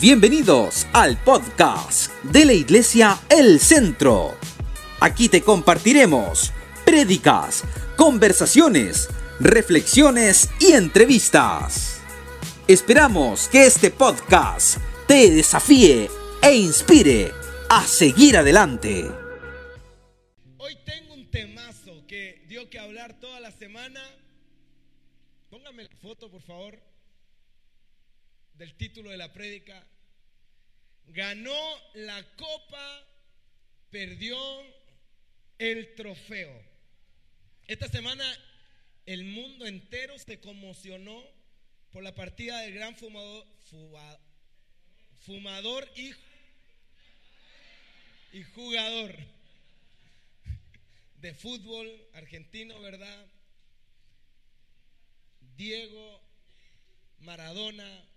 Bienvenidos al podcast de la Iglesia El Centro. Aquí te compartiremos prédicas, conversaciones, reflexiones y entrevistas. Esperamos que este podcast te desafíe e inspire a seguir adelante. Hoy tengo un temazo que dio que hablar toda la semana. Póngame la foto, por favor, del título de la prédica. Ganó la copa, perdió el trofeo. Esta semana el mundo entero se conmocionó por la partida del gran fumador, fuma- fumador y, y jugador de fútbol argentino, ¿verdad? Diego Maradona,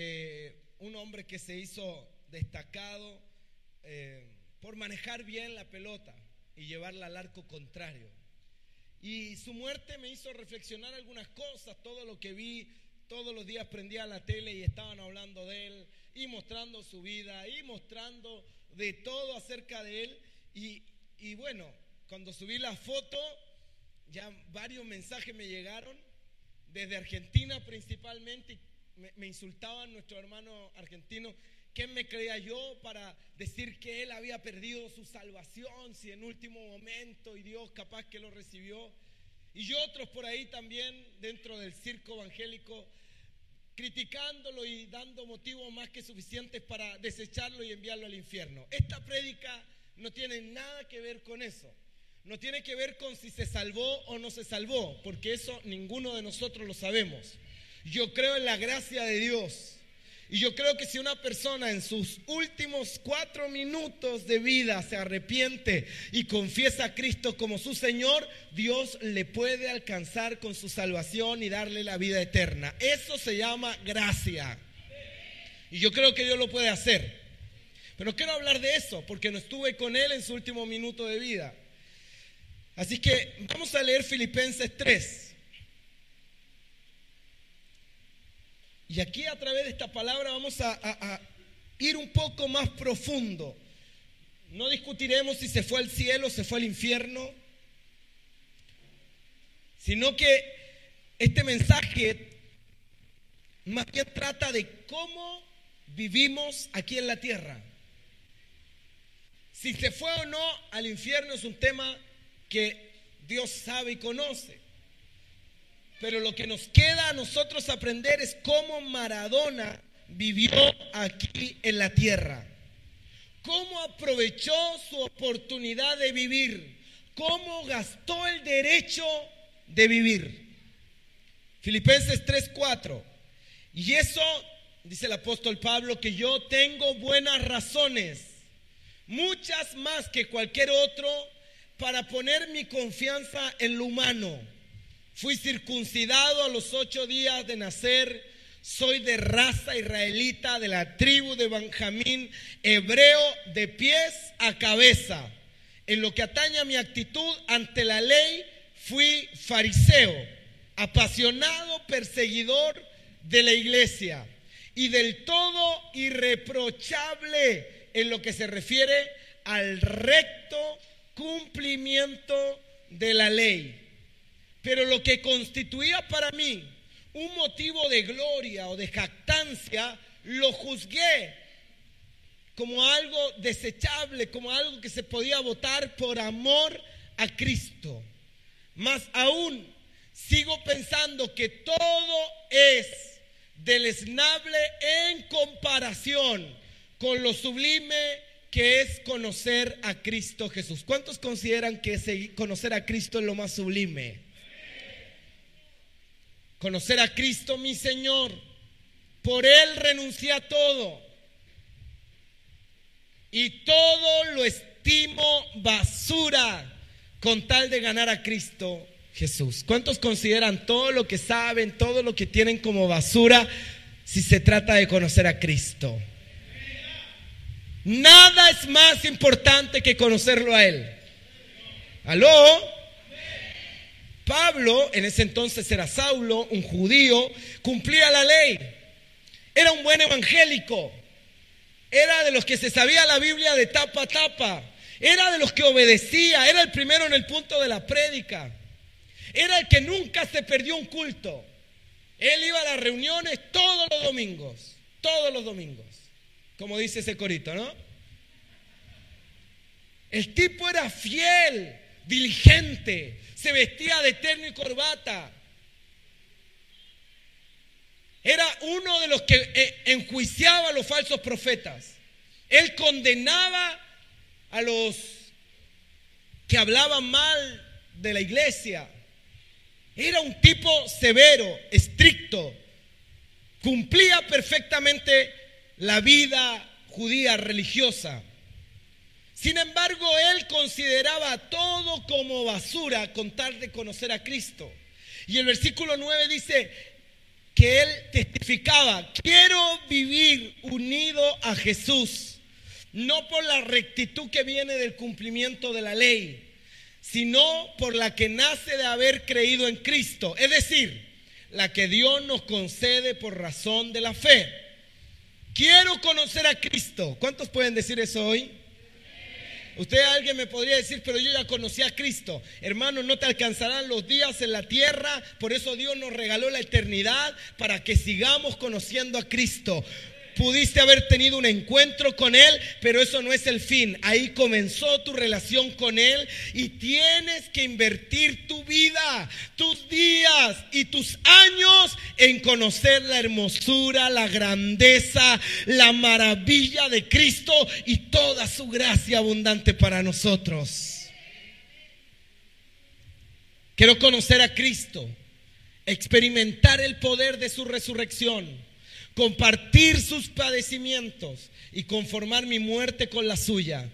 eh, un hombre que se hizo destacado eh, por manejar bien la pelota y llevarla al arco contrario. Y su muerte me hizo reflexionar algunas cosas, todo lo que vi, todos los días prendía la tele y estaban hablando de él y mostrando su vida y mostrando de todo acerca de él. Y, y bueno, cuando subí la foto, ya varios mensajes me llegaron, desde Argentina principalmente, me, me insultaban nuestro hermano argentino, ¿quién me creía yo para decir que él había perdido su salvación, si en último momento y Dios capaz que lo recibió? Y otros por ahí también dentro del circo evangélico criticándolo y dando motivos más que suficientes para desecharlo y enviarlo al infierno. Esta prédica no tiene nada que ver con eso. No tiene que ver con si se salvó o no se salvó, porque eso ninguno de nosotros lo sabemos. Yo creo en la gracia de Dios. Y yo creo que si una persona en sus últimos cuatro minutos de vida se arrepiente y confiesa a Cristo como su Señor, Dios le puede alcanzar con su salvación y darle la vida eterna. Eso se llama gracia. Y yo creo que Dios lo puede hacer. Pero quiero hablar de eso porque no estuve con Él en su último minuto de vida. Así que vamos a leer Filipenses 3. Y aquí a través de esta palabra vamos a, ir un poco más profundo. No discutiremos si se fue al cielo o se fue al infierno, sino que este mensaje más bien trata de cómo vivimos aquí en la tierra. Si se fue o no al infierno es un tema que Dios sabe y conoce. Pero lo que nos queda a nosotros aprender es cómo Maradona vivió aquí en la tierra. Cómo aprovechó su oportunidad de vivir. Cómo gastó el derecho de vivir. Filipenses 3:4. Y eso, dice el apóstol Pablo, que yo tengo buenas razones, muchas más que cualquier otro, para poner mi confianza en lo humano. Fui circuncidado a los ocho días de nacer. Soy de raza israelita, de la tribu de Benjamín, hebreo de pies a cabeza. En lo que atañe a mi actitud ante la ley, fui fariseo, apasionado perseguidor de la iglesia y del todo irreprochable en lo que se refiere al recto cumplimiento de la ley. Pero lo que constituía para mí un motivo de gloria o de jactancia, lo juzgué como algo desechable, como algo que se podía votar por amor a Cristo. Más aún, sigo pensando que todo es deleznable en comparación con lo sublime que es conocer a Cristo Jesús. ¿Cuántos consideran que conocer a Cristo es lo más sublime? Conocer a Cristo mi Señor. Por Él renuncié a todo. Y todo lo estimo basura con tal de ganar a Cristo Jesús. ¿Cuántos consideran todo lo que saben, todo lo que tienen como basura si se trata de conocer a Cristo? Nada es más importante que conocerlo a Él. ¿Aló? Pablo, en ese entonces era Saulo, un judío, cumplía la ley. Era un buen evangélico. Era de los que se sabía la Biblia de tapa a tapa. Era de los que obedecía. Era el primero en el punto de la prédica. Era el que nunca se perdió un culto. Él iba a las reuniones todos los domingos. Todos los domingos. Como dice ese corito, ¿no? El tipo era fiel, diligente, se vestía de terno y corbata. Era uno de los que eh, enjuiciaba a los falsos profetas. Él condenaba a los que hablaban mal de la iglesia. Era un tipo severo, estricto. Cumplía perfectamente la vida judía religiosa. Sin embargo, él consideraba todo como basura con tal de conocer a Cristo. Y el versículo 9 dice que él testificaba, quiero vivir unido a Jesús, no por la rectitud que viene del cumplimiento de la ley, sino por la que nace de haber creído en Cristo, es decir, la que Dios nos concede por razón de la fe. Quiero conocer a Cristo. ¿Cuántos pueden decir eso hoy? Usted alguien me podría decir, pero yo ya conocí a Cristo. Hermano, no te alcanzarán los días en la tierra, por eso Dios nos regaló la eternidad para que sigamos conociendo a Cristo. Pudiste haber tenido un encuentro con Él, pero eso no es el fin. Ahí comenzó tu relación con Él y tienes que invertir tu vida, tus días y tus años en conocer la hermosura, la grandeza, la maravilla de Cristo y toda su gracia abundante para nosotros. Quiero conocer a Cristo, experimentar el poder de su resurrección compartir sus padecimientos y conformar mi muerte con la suya.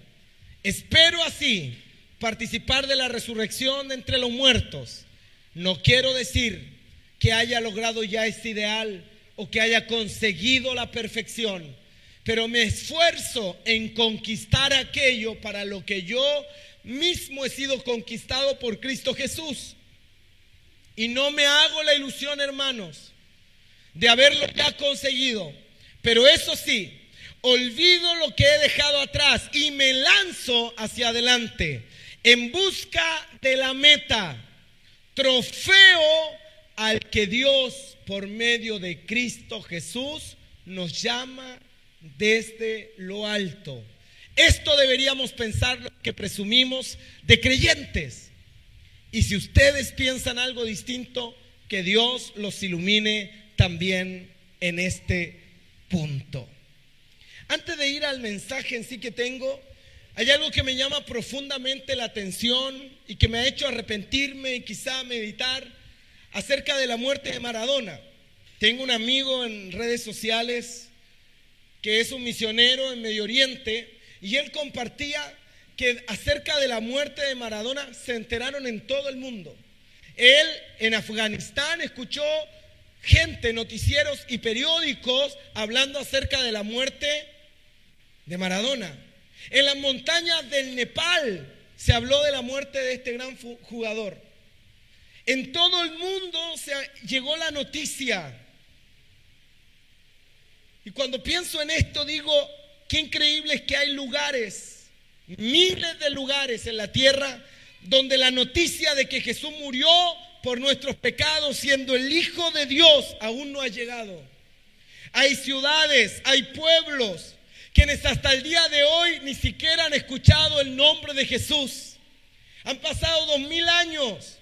Espero así participar de la resurrección de entre los muertos. No quiero decir que haya logrado ya este ideal o que haya conseguido la perfección, pero me esfuerzo en conquistar aquello para lo que yo mismo he sido conquistado por Cristo Jesús. Y no me hago la ilusión, hermanos, de haberlo ya conseguido. Pero eso sí, olvido lo que he dejado atrás y me lanzo hacia adelante en busca de la meta, trofeo al que Dios por medio de Cristo Jesús nos llama desde lo alto. Esto deberíamos pensar lo que presumimos de creyentes. Y si ustedes piensan algo distinto, que Dios los ilumine también en este punto. Antes de ir al mensaje en sí que tengo, hay algo que me llama profundamente la atención y que me ha hecho arrepentirme y quizá meditar acerca de la muerte de Maradona. Tengo un amigo en redes sociales que es un misionero en Medio Oriente y él compartía que acerca de la muerte de Maradona se enteraron en todo el mundo. Él en Afganistán escuchó gente, noticieros y periódicos hablando acerca de la muerte de Maradona. En las montañas del Nepal se habló de la muerte de este gran jugador. En todo el mundo se llegó la noticia. Y cuando pienso en esto digo, qué increíble es que hay lugares, miles de lugares en la tierra donde la noticia de que Jesús murió por nuestros pecados, siendo el Hijo de Dios, aún no ha llegado. Hay ciudades, hay pueblos, quienes hasta el día de hoy ni siquiera han escuchado el nombre de Jesús. Han pasado dos mil años.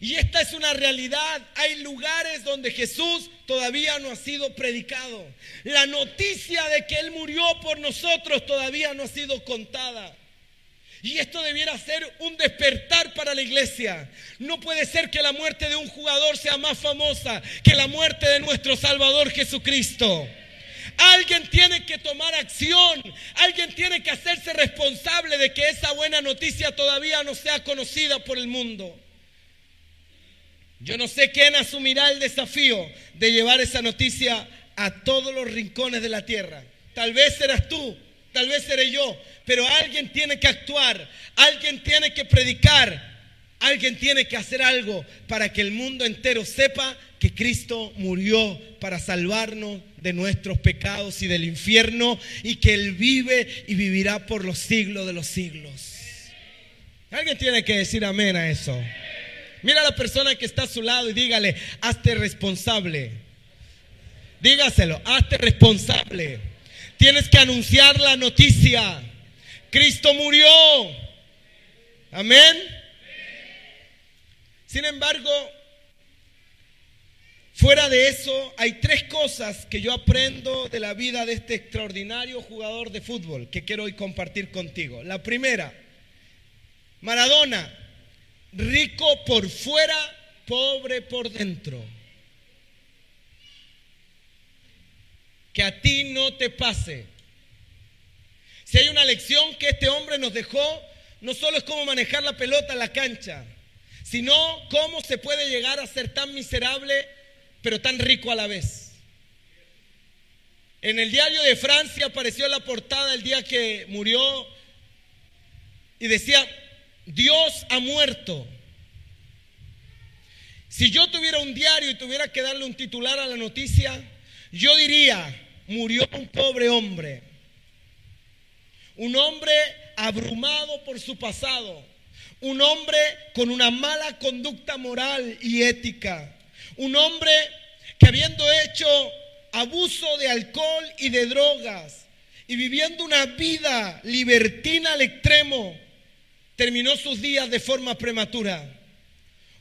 Y esta es una realidad. Hay lugares donde Jesús todavía no ha sido predicado. La noticia de que Él murió por nosotros todavía no ha sido contada. Y esto debiera ser un despertar para la iglesia. No puede ser que la muerte de un jugador sea más famosa que la muerte de nuestro Salvador Jesucristo. Alguien tiene que tomar acción, alguien tiene que hacerse responsable de que esa buena noticia todavía no sea conocida por el mundo. Yo no sé quién asumirá el desafío de llevar esa noticia a todos los rincones de la tierra. Tal vez serás tú, tal vez seré yo, pero alguien tiene que actuar, alguien tiene que predicar Alguien tiene que hacer algo para que el mundo entero sepa que Cristo murió para salvarnos de nuestros pecados y del infierno y que Él vive y vivirá por los siglos de los siglos. Alguien tiene que decir amén a eso. Mira a la persona que está a su lado y dígale, hazte responsable. Dígaselo, hazte responsable. Tienes que anunciar la noticia. Cristo murió. Amén. Sin embargo, fuera de eso, hay tres cosas que yo aprendo de la vida de este extraordinario jugador de fútbol que quiero hoy compartir contigo. La primera, Maradona, rico por fuera, pobre por dentro. Que a ti no te pase. Si hay una lección que este hombre nos dejó, no solo es cómo manejar la pelota en la cancha, sino cómo se puede llegar a ser tan miserable, pero tan rico a la vez. En el diario de Francia apareció la portada el día que murió y decía, Dios ha muerto. Si yo tuviera un diario y tuviera que darle un titular a la noticia, yo diría, murió un pobre hombre. Un hombre abrumado por su pasado un hombre con una mala conducta moral y ética. Un hombre que habiendo hecho abuso de alcohol y de drogas y viviendo una vida libertina al extremo, terminó sus días de forma prematura.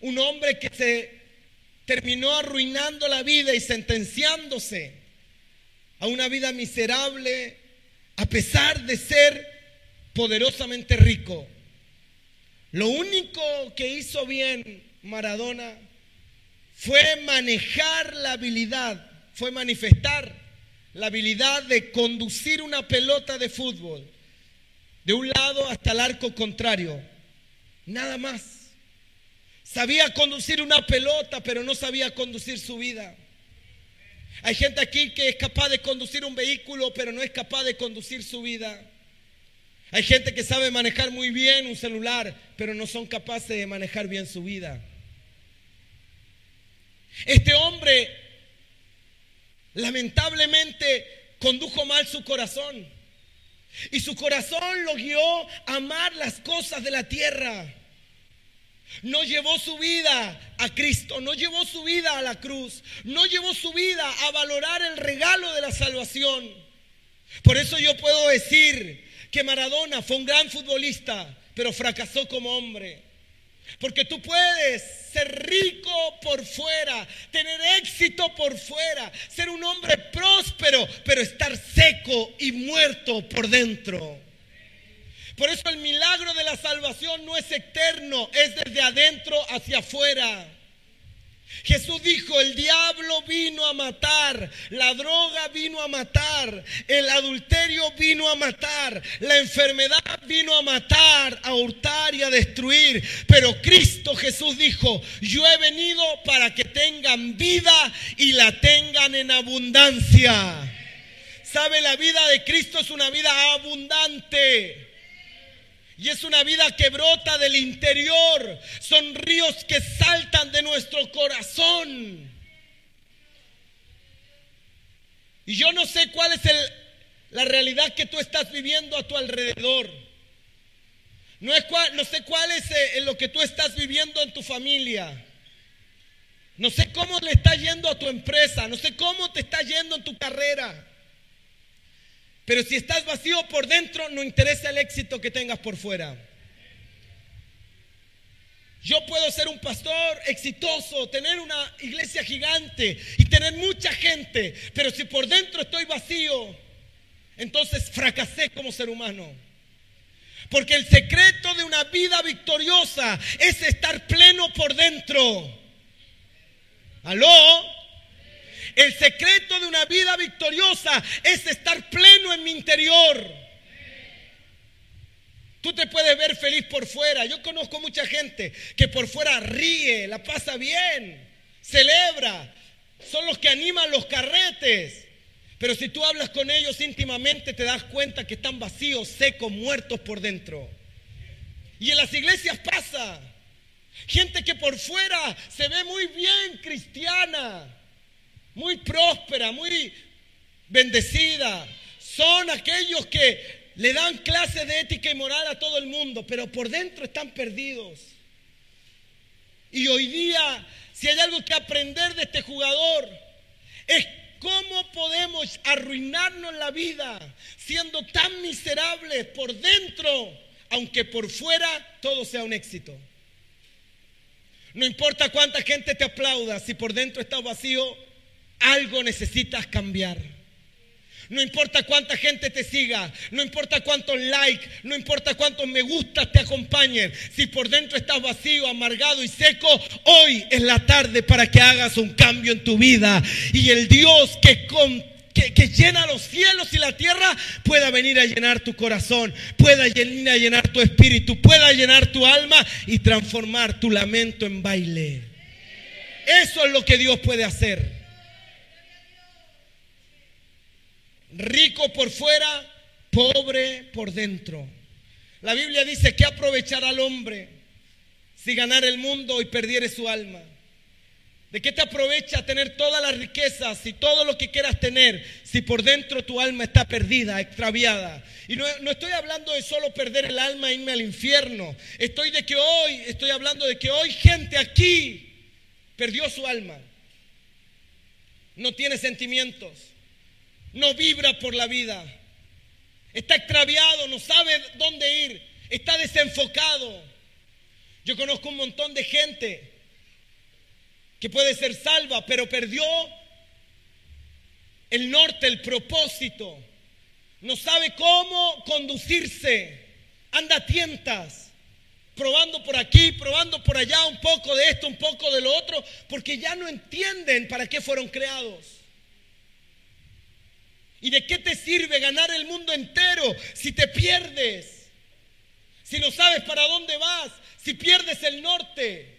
Un hombre que se terminó arruinando la vida y sentenciándose a una vida miserable a pesar de ser poderosamente rico. Lo único que hizo bien Maradona fue manejar la habilidad, fue manifestar la habilidad de conducir una pelota de fútbol de un lado hasta el arco contrario. Nada más. Sabía conducir una pelota, pero no sabía conducir su vida. Hay gente aquí que es capaz de conducir un vehículo, pero no es capaz de conducir su vida. Hay gente que sabe manejar muy bien un celular, pero no son capaces de manejar bien su vida. Este hombre lamentablemente condujo mal su corazón. Y su corazón lo guió a amar las cosas de la tierra. No llevó su vida a Cristo, no llevó su vida a la cruz, no llevó su vida a valorar el regalo de la salvación. Por eso yo puedo decir que Maradona fue un gran futbolista, pero fracasó como hombre. Porque tú puedes ser rico por fuera, tener éxito por fuera, ser un hombre próspero, pero estar seco y muerto por dentro. Por eso el milagro de la salvación no es eterno, es desde adentro hacia afuera. Jesús dijo, el diablo vino a matar, la droga vino a matar, el adulterio vino a matar, la enfermedad vino a matar, a hurtar y a destruir. Pero Cristo Jesús dijo, yo he venido para que tengan vida y la tengan en abundancia. ¿Sabe? La vida de Cristo es una vida abundante. Y es una vida que brota del interior. Son ríos que saltan de nuestro corazón. Y yo no sé cuál es la realidad que tú estás viviendo a tu alrededor. No, es no sé cuál es eh, lo que tú estás viviendo en tu familia. No sé cómo le está yendo a tu empresa. No sé cómo te está yendo en tu carrera. Pero si estás vacío por dentro, no interesa el éxito que tengas por fuera. Yo puedo ser un pastor exitoso, tener una iglesia gigante y tener mucha gente, pero si por dentro estoy vacío, entonces fracasé como ser humano. Porque el secreto de una vida victoriosa es estar pleno por dentro. ¿Aló? El secreto de una vida victoriosa es estar pleno en mi interior. Tú te puedes ver feliz por fuera. Yo conozco mucha gente que por fuera ríe, la pasa bien, celebra. Son los que animan los carretes. Pero si tú hablas con ellos íntimamente te das cuenta que están vacíos, secos, muertos por dentro. Y en las iglesias pasa. Gente que por fuera se ve muy bien cristiana, muy próspera, muy bendecida. Son aquellos que le dan clases de ética y moral a todo el mundo, pero por dentro están perdidos. Y hoy día, si hay algo que aprender de este jugador, es cómo podemos arruinarnos la vida siendo tan miserables por dentro, aunque por fuera todo sea un éxito. No importa cuánta gente te aplauda, si por dentro estás vacío, algo necesitas cambiar. No importa cuánta gente te siga, no importa cuántos likes, no importa cuántos me gustas te acompañen. Si por dentro estás vacío, amargado y seco, hoy es la tarde para que hagas un cambio en tu vida. Y el Dios que con que, llena los cielos y la tierra pueda venir a llenar tu corazón, pueda venir a llenar tu espíritu, pueda llenar tu alma y transformar tu lamento en baile. Eso es lo que Dios puede hacer. Rico por fuera, pobre por dentro. La Biblia dice que aprovechar al hombre si ganar el mundo y perdiere su alma. ¿De qué te aprovecha tener todas las riquezas y todo lo que quieras tener si por dentro tu alma está perdida, extraviada? Y no, estoy hablando de solo perder el alma e irme al infierno. Estoy de que hoy, estoy hablando de que hoy gente aquí perdió su alma. No tiene sentimientos. No vibra por la vida. Está extraviado, no sabe dónde ir. Está desenfocado. Yo conozco un montón de gente que puede ser salva, pero perdió el norte, el propósito. No sabe cómo conducirse. Anda a tientas, probando por aquí, probando por allá, un poco de esto, un poco de lo otro, porque ya no entienden para qué fueron creados. ¿Y de qué te sirve ganar el mundo entero si te pierdes? Si no sabes para dónde vas, si pierdes el norte.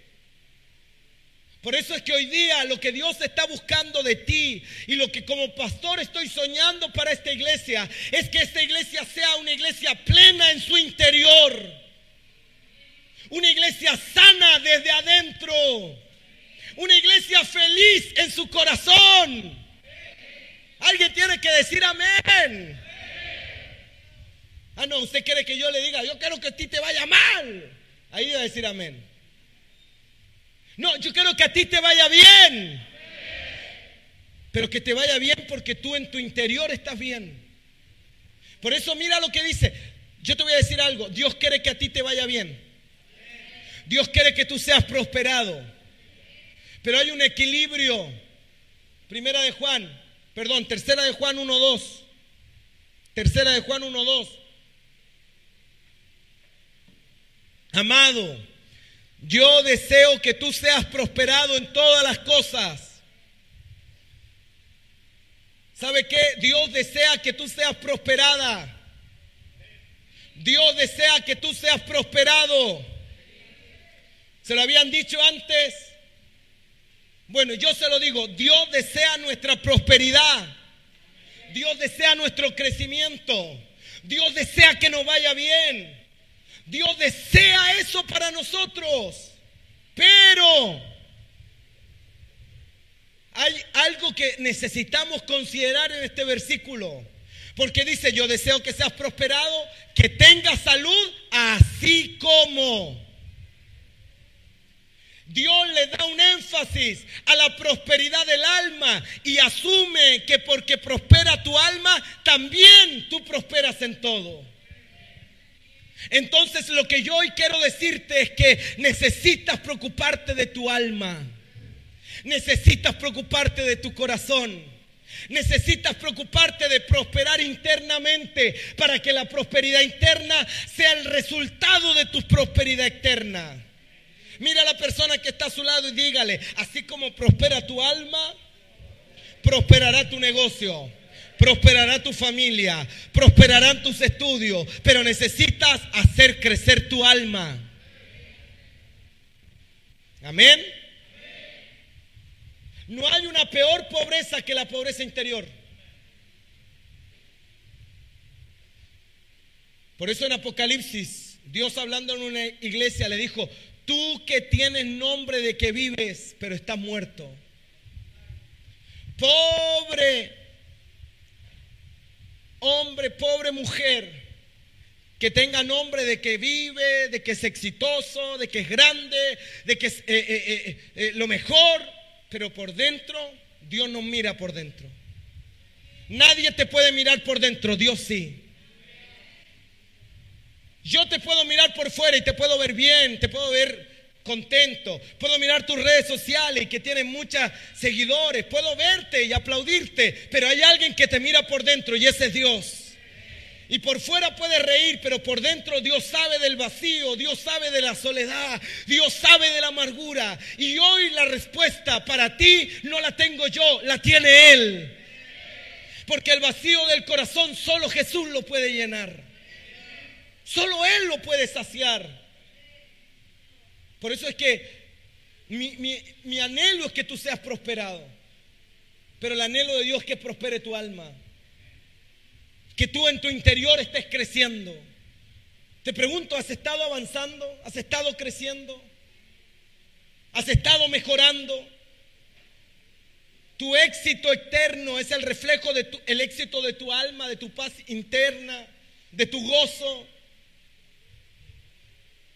Por eso es que hoy día lo que Dios está buscando de ti y lo que como pastor estoy soñando para esta iglesia es que esta iglesia sea una iglesia plena en su interior. Una iglesia sana desde adentro. Una iglesia feliz en su corazón. Alguien tiene que decir amén. Ah, no, usted quiere que yo le diga, yo quiero que a ti te vaya mal. Ahí va a decir amén. No, yo quiero que a ti te vaya bien. Pero que te vaya bien porque tú en tu interior estás bien. Por eso mira lo que dice. Yo te voy a decir algo. Dios quiere que a ti te vaya bien. Dios quiere que tú seas prosperado. Pero hay un equilibrio. Primera de Juan, perdón, tercera de Juan 1.2. Tercera de Juan 1.2. Amado, yo deseo que tú seas prosperado en todas las cosas. ¿Sabe qué? Dios desea que tú seas prosperada. Dios desea que tú seas prosperado. ¿Se lo habían dicho antes? Bueno, yo se lo digo, Dios desea nuestra prosperidad. Dios desea nuestro crecimiento. Dios desea que nos vaya bien. Dios desea eso para nosotros. Pero hay algo que necesitamos considerar en este versículo. Porque dice, yo deseo que seas prosperado, que tengas salud, así como. Dios le da un énfasis a la prosperidad del alma y asume que porque prospera tu alma, también tú prosperas en todo. Entonces lo que yo hoy quiero decirte es que necesitas preocuparte de tu alma. Necesitas preocuparte de tu corazón. Necesitas preocuparte de prosperar internamente para que la prosperidad interna sea el resultado de tu prosperidad externa. Mira a la persona que está a su lado y dígale, así como prospera tu alma, prosperará tu negocio prosperará tu familia, prosperarán tus estudios, pero necesitas hacer crecer tu alma. Amén. No hay una peor pobreza que la pobreza interior. Por eso en Apocalipsis, Dios hablando en una iglesia le dijo, Tú que tienes nombre de que vives, pero estás muerto. Pobre hombre, pobre mujer, que tenga nombre de que vive, de que es exitoso, de que es grande, de que es eh, eh, eh, lo mejor, pero por dentro Dios no mira por dentro. Nadie te puede mirar por dentro, Dios sí. Yo te puedo mirar por fuera y te puedo ver bien, te puedo ver contento. Puedo mirar tus redes sociales y que tienen muchos seguidores. Puedo verte y aplaudirte, pero hay alguien que te mira por dentro y ese es Dios. Y por fuera puedes reír, pero por dentro Dios sabe del vacío, Dios sabe de la soledad, Dios sabe de la amargura. Y hoy la respuesta para ti no la tengo yo, la tiene Él. Porque el vacío del corazón solo Jesús lo puede llenar. Solo Él lo puede saciar. Por eso es que mi, anhelo es que tú seas prosperado. Pero el anhelo de Dios es que prospere tu alma. Que tú en tu interior estés creciendo. Te pregunto, ¿has estado avanzando? ¿Has estado creciendo? ¿Has estado mejorando? Tu éxito eterno es el reflejo del éxito de tu alma, de tu paz interna, de tu gozo.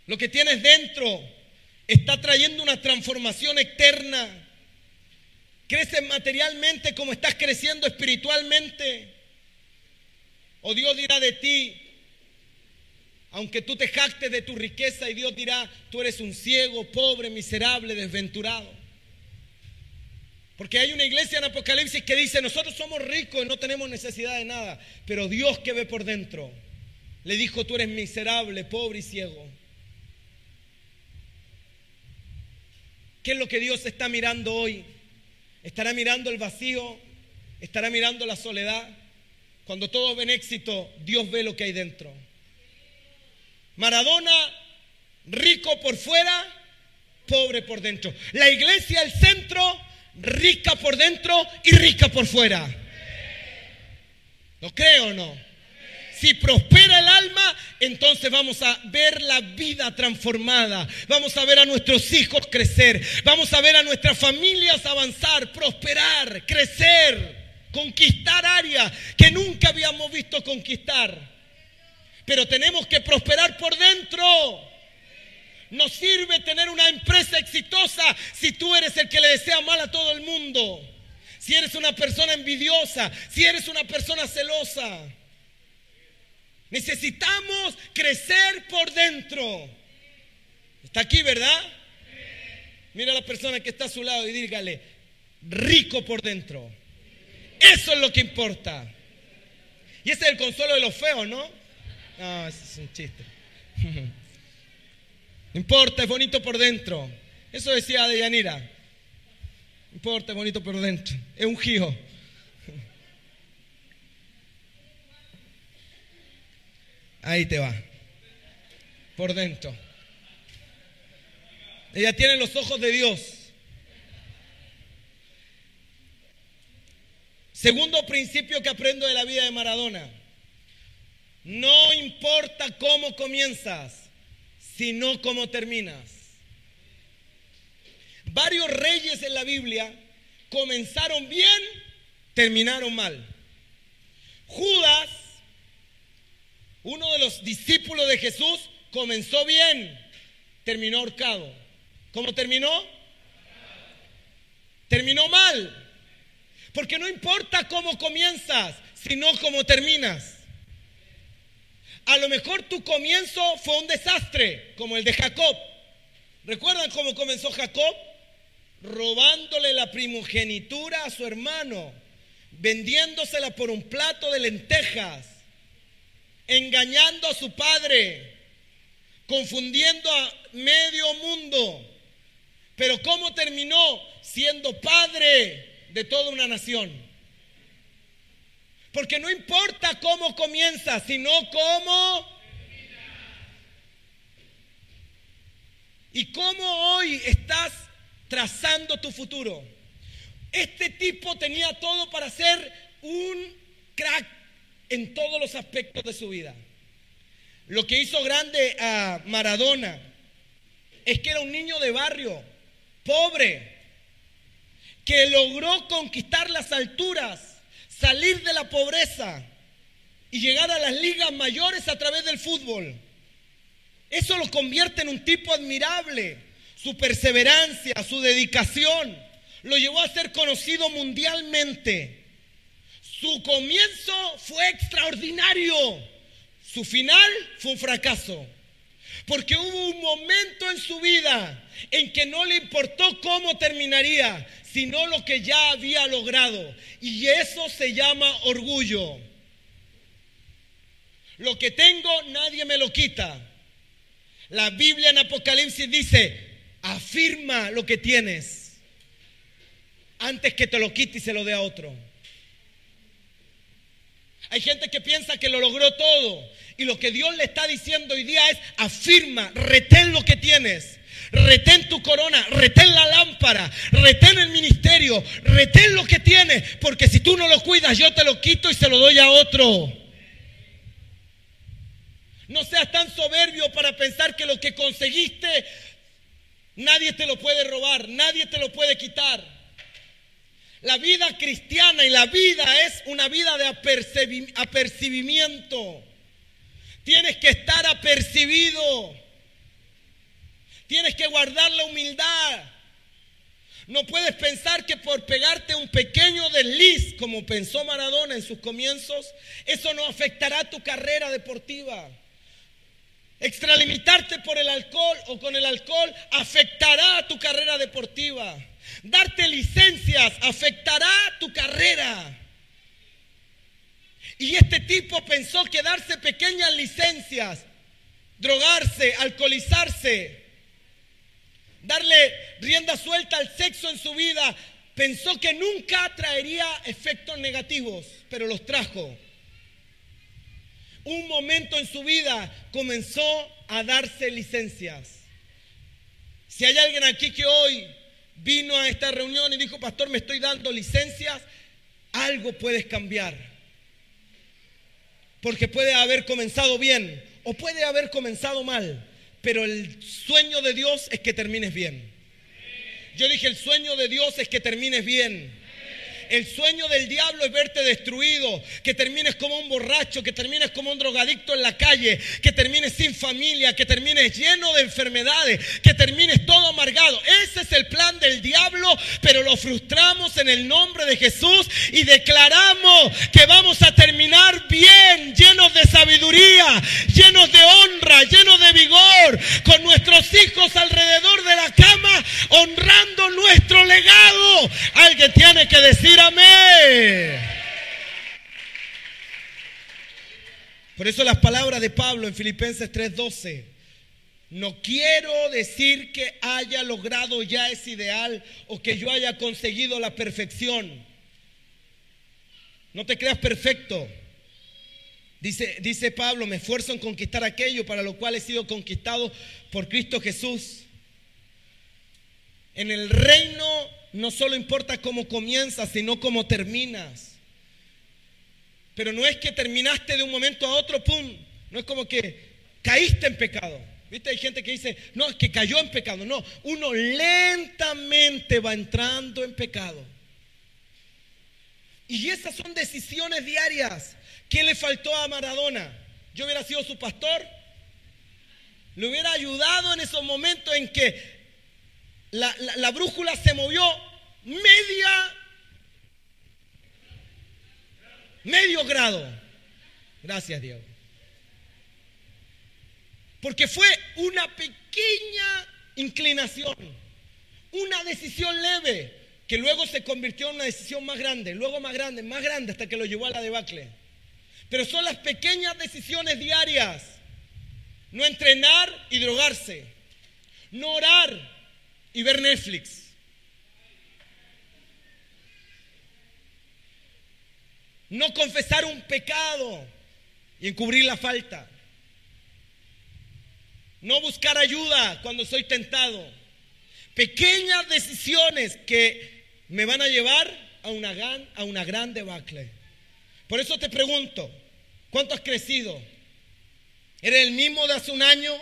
Lo que tienes dentro está trayendo una transformación eterna. Creces materialmente como estás creciendo espiritualmente. O Dios dirá de ti, aunque tú te jactes de tu riqueza y Dios dirá, tú eres un ciego, pobre, miserable, desventurado. Porque hay una iglesia en Apocalipsis que dice, nosotros somos ricos y no tenemos necesidad de nada. Pero Dios que ve por dentro, le dijo, tú eres miserable, pobre y ciego. ¿Qué es lo que Dios está mirando hoy? ¿Estará mirando el vacío? ¿Estará mirando la soledad? Cuando todos ven éxito, Dios ve lo que hay dentro. Maradona, rico por fuera, pobre por dentro. La iglesia, el centro, rica por dentro y rica por fuera. ¿Lo creo o no? Si prospera el alma, entonces vamos a ver la vida transformada. Vamos a ver a nuestros hijos crecer. Vamos a ver a nuestras familias avanzar, prosperar, crecer, conquistar áreas que nunca habíamos visto conquistar. Pero tenemos que prosperar por dentro. No sirve tener una empresa exitosa si tú eres el que le desea mal a todo el mundo. Si eres una persona envidiosa, si eres una persona celosa. Necesitamos crecer por dentro. Está aquí, ¿verdad? Mira a la persona que está a su lado y dígale, rico por dentro. Eso es lo que importa. Y ese es el consuelo de los feos, ¿no? No, ese es un chiste. Importa, es bonito por dentro. Eso decía de Yanira. No importa, es bonito por dentro. Es un giro. Ahí te va. Por dentro. Ella tiene los ojos de Dios. Segundo principio que aprendo de la vida de Maradona. No importa cómo comienzas, sino cómo terminas. Varios reyes en la Biblia comenzaron bien, terminaron mal. Judas uno de los discípulos de Jesús comenzó bien, terminó ahorcado. ¿Cómo terminó? Terminó mal. Porque no importa cómo comienzas, sino cómo terminas. A lo mejor tu comienzo fue un desastre, como el de Jacob. ¿Recuerdan cómo comenzó Jacob? Robándole la primogenitura a su hermano, vendiéndosela por un plato de lentejas engañando a su padre, confundiendo a medio mundo. Pero ¿cómo terminó siendo padre de toda una nación? Porque no importa cómo comienza, sino cómo... Y cómo hoy estás trazando tu futuro. Este tipo tenía todo para ser un crack en todos los aspectos de su vida. Lo que hizo grande a Maradona es que era un niño de barrio, pobre, que logró conquistar las alturas, salir de la pobreza y llegar a las ligas mayores a través del fútbol. Eso lo convierte en un tipo admirable. Su perseverancia, su dedicación, lo llevó a ser conocido mundialmente. Su comienzo fue extraordinario. Su final fue un fracaso. Porque hubo un momento en su vida en que no le importó cómo terminaría, sino lo que ya había logrado. Y eso se llama orgullo. Lo que tengo nadie me lo quita. La Biblia en Apocalipsis dice, afirma lo que tienes antes que te lo quite y se lo dé a otro. Hay gente que piensa que lo logró todo y lo que Dios le está diciendo hoy día es, afirma, retén lo que tienes. Retén tu corona, retén la lámpara, retén el ministerio, retén lo que tienes, porque si tú no lo cuidas, yo te lo quito y se lo doy a otro. No seas tan soberbio para pensar que lo que conseguiste nadie te lo puede robar, nadie te lo puede quitar. La vida cristiana y la vida es una vida de apercibimiento. Tienes que estar apercibido. Tienes que guardar la humildad. No puedes pensar que por pegarte un pequeño desliz, como pensó Maradona en sus comienzos, eso no afectará tu carrera deportiva. Extralimitarte por el alcohol o con el alcohol afectará tu carrera deportiva. Darte licencias afectará tu carrera. Y este tipo pensó que darse pequeñas licencias, drogarse, alcoholizarse, darle rienda suelta al sexo en su vida, pensó que nunca traería efectos negativos, pero los trajo. Un momento en su vida comenzó a darse licencias. Si hay alguien aquí que hoy vino a esta reunión y dijo, pastor, me estoy dando licencias, algo puedes cambiar. Porque puede haber comenzado bien o puede haber comenzado mal, pero el sueño de Dios es que termines bien. Yo dije, el sueño de Dios es que termines bien. El sueño del diablo es verte destruido, que termines como un borracho, que termines como un drogadicto en la calle, que termines sin familia, que termines lleno de enfermedades, que termines todo amargado. Ese es el plan del diablo, pero lo frustramos en el nombre de Jesús y declaramos que vamos a terminar bien, llenos de sabiduría, llenos de honra, llenos de vigor, con nuestros hijos alrededor de la cama, honrando nuestro legado. Alguien tiene que decir amén. Por eso las palabras de Pablo en Filipenses 3:12. No quiero decir que haya logrado ya ese ideal o que yo haya conseguido la perfección. No te creas perfecto. Dice, dice Pablo, me esfuerzo en conquistar aquello para lo cual he sido conquistado por Cristo Jesús. En el reino no solo importa cómo comienzas, sino cómo terminas. Pero no es que terminaste de un momento a otro, ¡pum! No es como que caíste en pecado. ¿Viste? Hay gente que dice, no, es que cayó en pecado. No, uno lentamente va entrando en pecado. Y esas son decisiones diarias. ¿Qué le faltó a Maradona? Yo hubiera sido su pastor. Le hubiera ayudado en esos momentos en que la, brújula se movió media, medio grado. Gracias, Dios. Porque fue una pequeña inclinación, una decisión leve, que luego se convirtió en una decisión más grande, luego más grande, más grande, hasta que lo llevó a la debacle. Pero son las pequeñas decisiones diarias. No entrenar y drogarse. No orar y ver Netflix. No confesar un pecado y encubrir la falta. No buscar ayuda cuando soy tentado. Pequeñas decisiones que me van a llevar a una gran, a una gran debacle. Por eso te pregunto, ¿cuánto has crecido? ¿Eres el mismo de hace un año?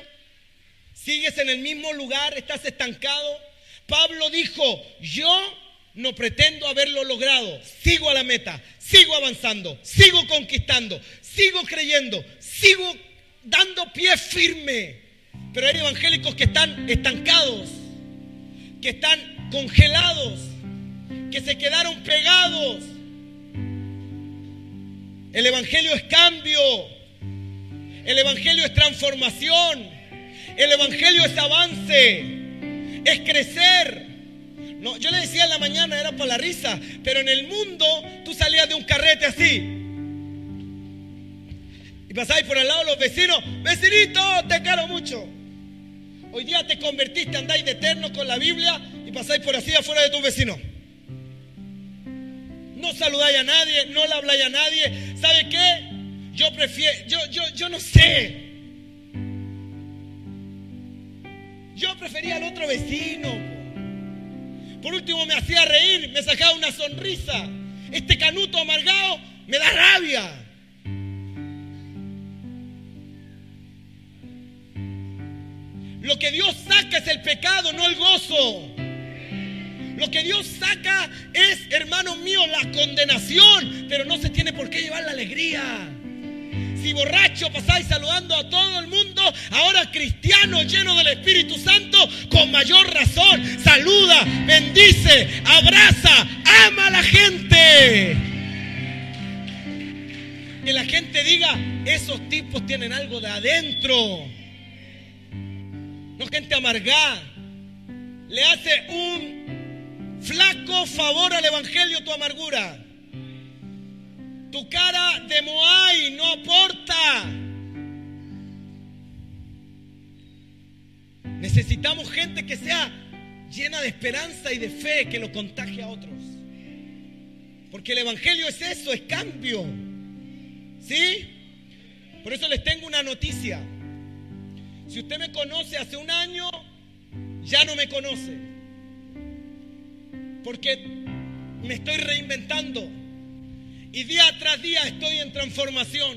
¿Sigues en el mismo lugar? ¿Estás estancado? Pablo dijo, yo no pretendo haberlo logrado. Sigo a la meta, sigo avanzando, sigo conquistando, sigo creyendo, sigo dando pie firme. Pero hay evangélicos que están estancados, que están congelados, que se quedaron pegados. El Evangelio es cambio. El Evangelio es transformación. El Evangelio es avance. Es crecer. No, yo le decía en la mañana, era para la risa, pero en el mundo tú salías de un carrete así. Y pasáis por al lado de los vecinos, vecinito, te quiero mucho. Hoy día te convertiste, andáis de eterno con la Biblia y pasáis por así afuera de tus vecinos. No saludáis a nadie, no le habláis a nadie. ¿Sabe qué? Yo prefiero, yo, yo, yo no sé. Yo prefería al otro vecino. Por último me hacía reír, me sacaba una sonrisa. Este canuto amargado me da rabia. Lo que Dios saca es el pecado, no el gozo. Lo que Dios saca es, hermano mío, la condenación, pero no se tiene por qué llevar la alegría. Si borracho pasáis saludando a todo el mundo, ahora cristiano lleno del Espíritu Santo, con mayor razón, saluda, bendice, abraza, ama a la gente. Que la gente diga, esos tipos tienen algo de adentro. No gente amargada. Le hace un flaco favor al Evangelio tu amargura. Tu cara de Moai no aporta. Necesitamos gente que sea llena de esperanza y de fe, que lo contagie a otros. Porque el Evangelio es eso, es cambio. ¿Sí? Por eso les tengo una noticia. Si usted me conoce hace un año, ya no me conoce. Porque me estoy reinventando. Y día tras día estoy en transformación.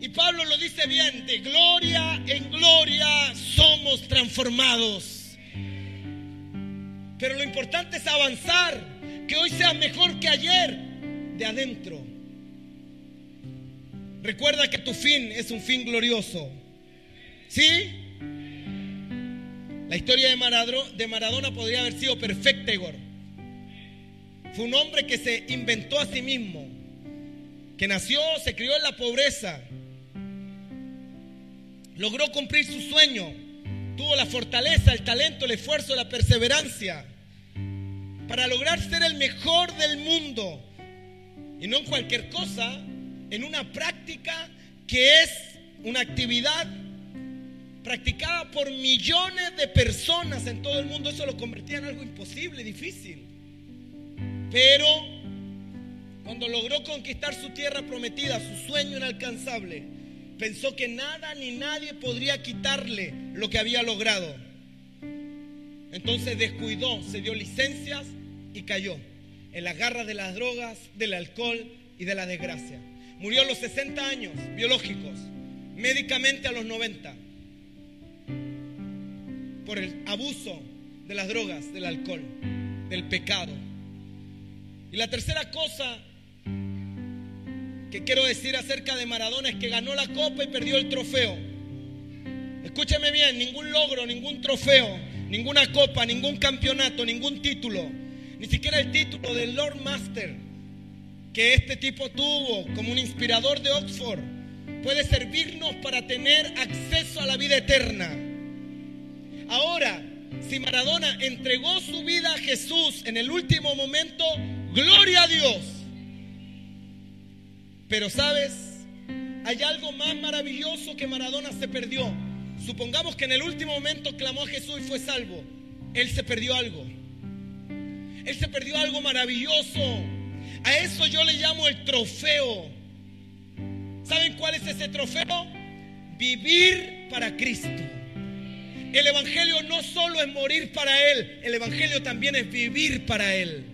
Y Pablo lo dice bien, de gloria en gloria somos transformados. Pero lo importante es avanzar, que hoy sea mejor que ayer, de adentro. Recuerda que tu fin es un fin glorioso. ¿Sí? La historia de de Maradona podría haber sido perfecta, Igor. Fue un hombre que se inventó a sí mismo que nació, se crió en la pobreza, logró cumplir su sueño, tuvo la fortaleza, el talento, el esfuerzo, la perseverancia para lograr ser el mejor del mundo. Y no en cualquier cosa, en una práctica que es una actividad practicada por millones de personas en todo el mundo. Eso lo convertía en algo imposible, difícil. Pero cuando logró conquistar su tierra prometida, su sueño inalcanzable, pensó que nada ni nadie podría quitarle lo que había logrado. Entonces descuidó, se dio licencias y cayó en las garras de las drogas, del alcohol y de la desgracia. Murió a los 60 años biológicos, médicamente a los 90, por el abuso de las drogas, del alcohol, del pecado. Y la tercera cosa que quiero decir acerca de Maradona es que ganó la copa y perdió el trofeo. Escúcheme bien, ningún logro, ningún trofeo, ninguna copa, ningún campeonato, ningún título, ni siquiera el título del Lord Master que este tipo tuvo como un inspirador de Oxford puede servirnos para tener acceso a la vida eterna. Ahora, si Maradona entregó su vida a Jesús en el último momento, gloria a Dios. Pero sabes, hay algo más maravilloso que Maradona se perdió. Supongamos que en el último momento clamó a Jesús y fue salvo. Él se perdió algo. Él se perdió algo maravilloso. A eso yo le llamo el trofeo. ¿Saben cuál es ese trofeo? Vivir para Cristo. El Evangelio no solo es morir para Él, el Evangelio también es vivir para Él.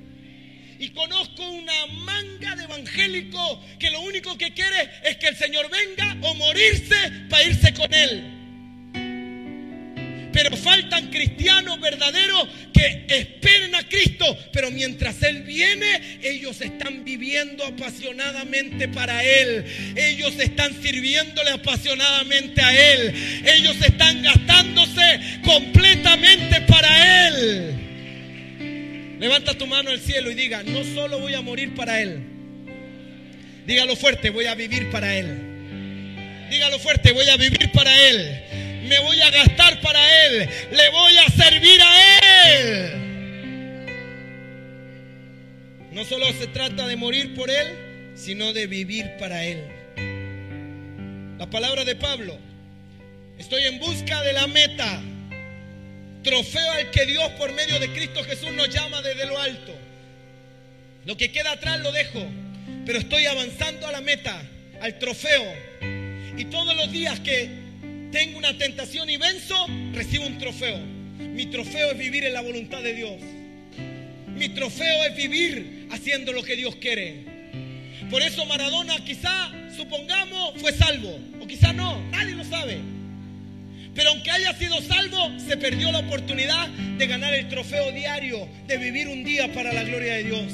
Y conozco una manga de evangélico que lo único que quiere es que el Señor venga o morirse para irse con Él. Pero faltan cristianos verdaderos que esperen a Cristo, pero mientras Él viene, ellos están viviendo apasionadamente para Él. Ellos están sirviéndole apasionadamente a Él. Ellos están gastándose completamente para Él. Levanta tu mano al cielo y diga, no solo voy a morir para Él. Dígalo fuerte, voy a vivir para Él. Dígalo fuerte, voy a vivir para Él. Me voy a gastar para Él. Le voy a servir a Él. No solo se trata de morir por Él, sino de vivir para Él. La palabra de Pablo. Estoy en busca de la meta. Trofeo al que Dios por medio de Cristo Jesús nos llama desde lo alto. Lo que queda atrás lo dejo. Pero estoy avanzando a la meta, al trofeo. Y todos los días que tengo una tentación y venzo, recibo un trofeo. Mi trofeo es vivir en la voluntad de Dios. Mi trofeo es vivir haciendo lo que Dios quiere. Por eso Maradona quizá, supongamos, fue salvo. O quizá no, nadie lo sabe. Pero aunque haya sido salvo, se perdió la oportunidad de ganar el trofeo diario, de vivir un día para la gloria de Dios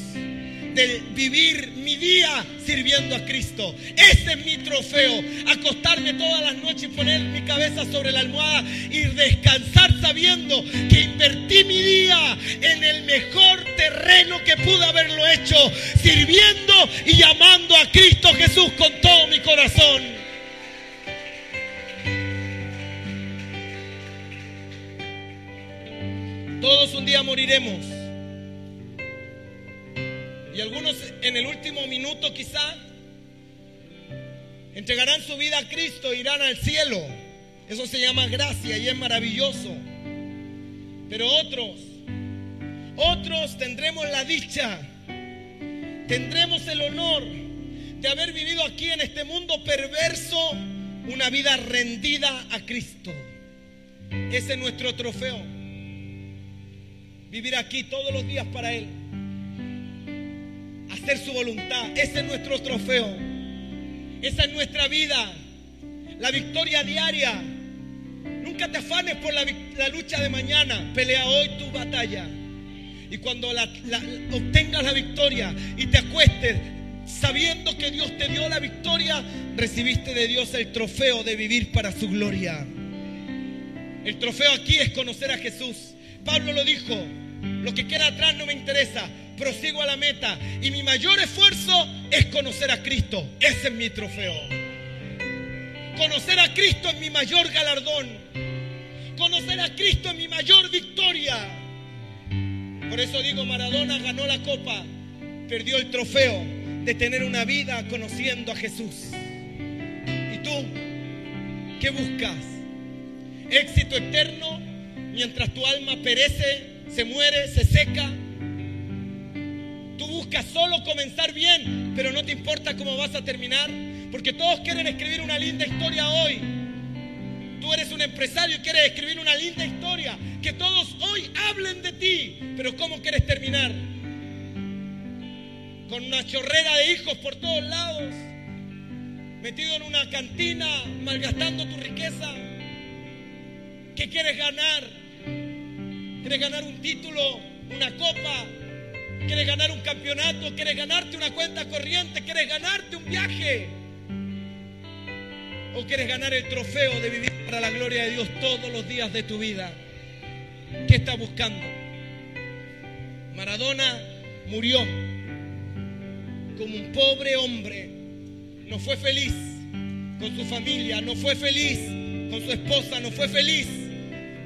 de vivir mi día sirviendo a Cristo. Ese es mi trofeo. Acostarme todas las noches y poner mi cabeza sobre la almohada y descansar sabiendo que invertí mi día en el mejor terreno que pude haberlo hecho, sirviendo y amando a Cristo Jesús con todo mi corazón. Todos un día moriremos. Y algunos en el último minuto quizá entregarán su vida a Cristo, irán al cielo. Eso se llama gracia y es maravilloso. Pero otros, otros tendremos la dicha, tendremos el honor de haber vivido aquí en este mundo perverso una vida rendida a Cristo. Ese es nuestro trofeo. Vivir aquí todos los días para Él hacer su voluntad. Ese es nuestro trofeo. Esa es nuestra vida. La victoria diaria. Nunca te afanes por la, lucha de mañana. Pelea hoy tu batalla. Y cuando obtengas la victoria y te acuestes sabiendo que Dios te dio la victoria, recibiste de Dios el trofeo de vivir para su gloria. El trofeo aquí es conocer a Jesús. Pablo lo dijo, lo que queda atrás no me interesa prosigo a la meta. Y mi mayor esfuerzo es conocer a Cristo. Ese es mi trofeo. Conocer a Cristo es mi mayor galardón. Conocer a Cristo es mi mayor victoria. Por eso digo, Maradona ganó la copa, perdió el trofeo de tener una vida conociendo a Jesús. ¿Y tú qué buscas? Éxito eterno mientras tu alma perece, se muere, se seca Tú buscas solo comenzar bien, pero no te importa cómo vas a terminar, porque todos quieren escribir una linda historia hoy. Tú eres un empresario y quieres escribir una linda historia, que todos hoy hablen de ti, pero ¿cómo quieres terminar? Con una chorrera de hijos por todos lados, metido en una cantina, malgastando tu riqueza. ¿Qué quieres ganar? ¿Quieres ganar un título, una copa, ¿Quieres ganar un campeonato? ¿Quieres ganarte una cuenta corriente? ¿Quieres ganarte un viaje? ¿O quieres ganar el trofeo de vivir para la gloria de Dios todos los días de tu vida? ¿Qué estás buscando? Maradona murió como un pobre hombre. No fue feliz con su familia, no fue feliz con su esposa, no fue feliz.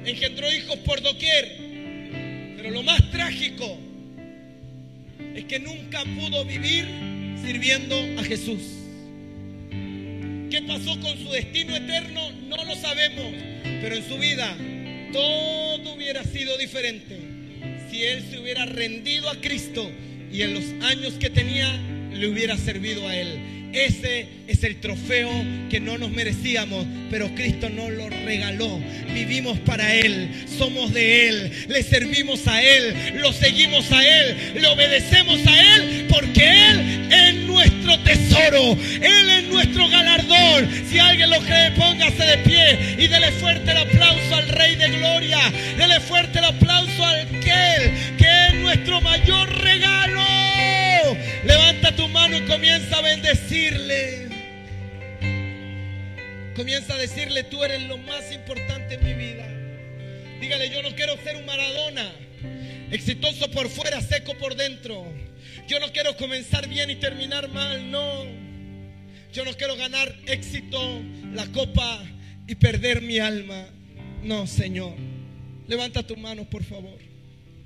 Engendró hijos por doquier. Más trágico es que nunca pudo vivir sirviendo a Jesús. ¿Qué pasó con su destino eterno? No lo sabemos, pero en su vida todo hubiera sido diferente si él se hubiera rendido a Cristo y en los años que tenía le hubiera servido a él. Ese es el trofeo que no nos merecíamos, pero Cristo nos lo regaló. Vivimos para Él, somos de Él, le servimos a Él, lo seguimos a Él, le obedecemos a Él, porque Él es nuestro tesoro, Él es nuestro galardón. Si alguien lo cree, póngase de pie y dele fuerte el aplauso al Rey de Gloria. Dele fuerte el aplauso al aquel que es nuestro mayor regalo. Comienza a bendecirle. Comienza a decirle, tú eres lo más importante en mi vida. Dígale, yo no quiero ser un Maradona, exitoso por fuera, seco por dentro. Yo no quiero comenzar bien y terminar mal, no. Yo no quiero ganar éxito, la copa y perder mi alma. No, Señor. Levanta tu mano, por favor.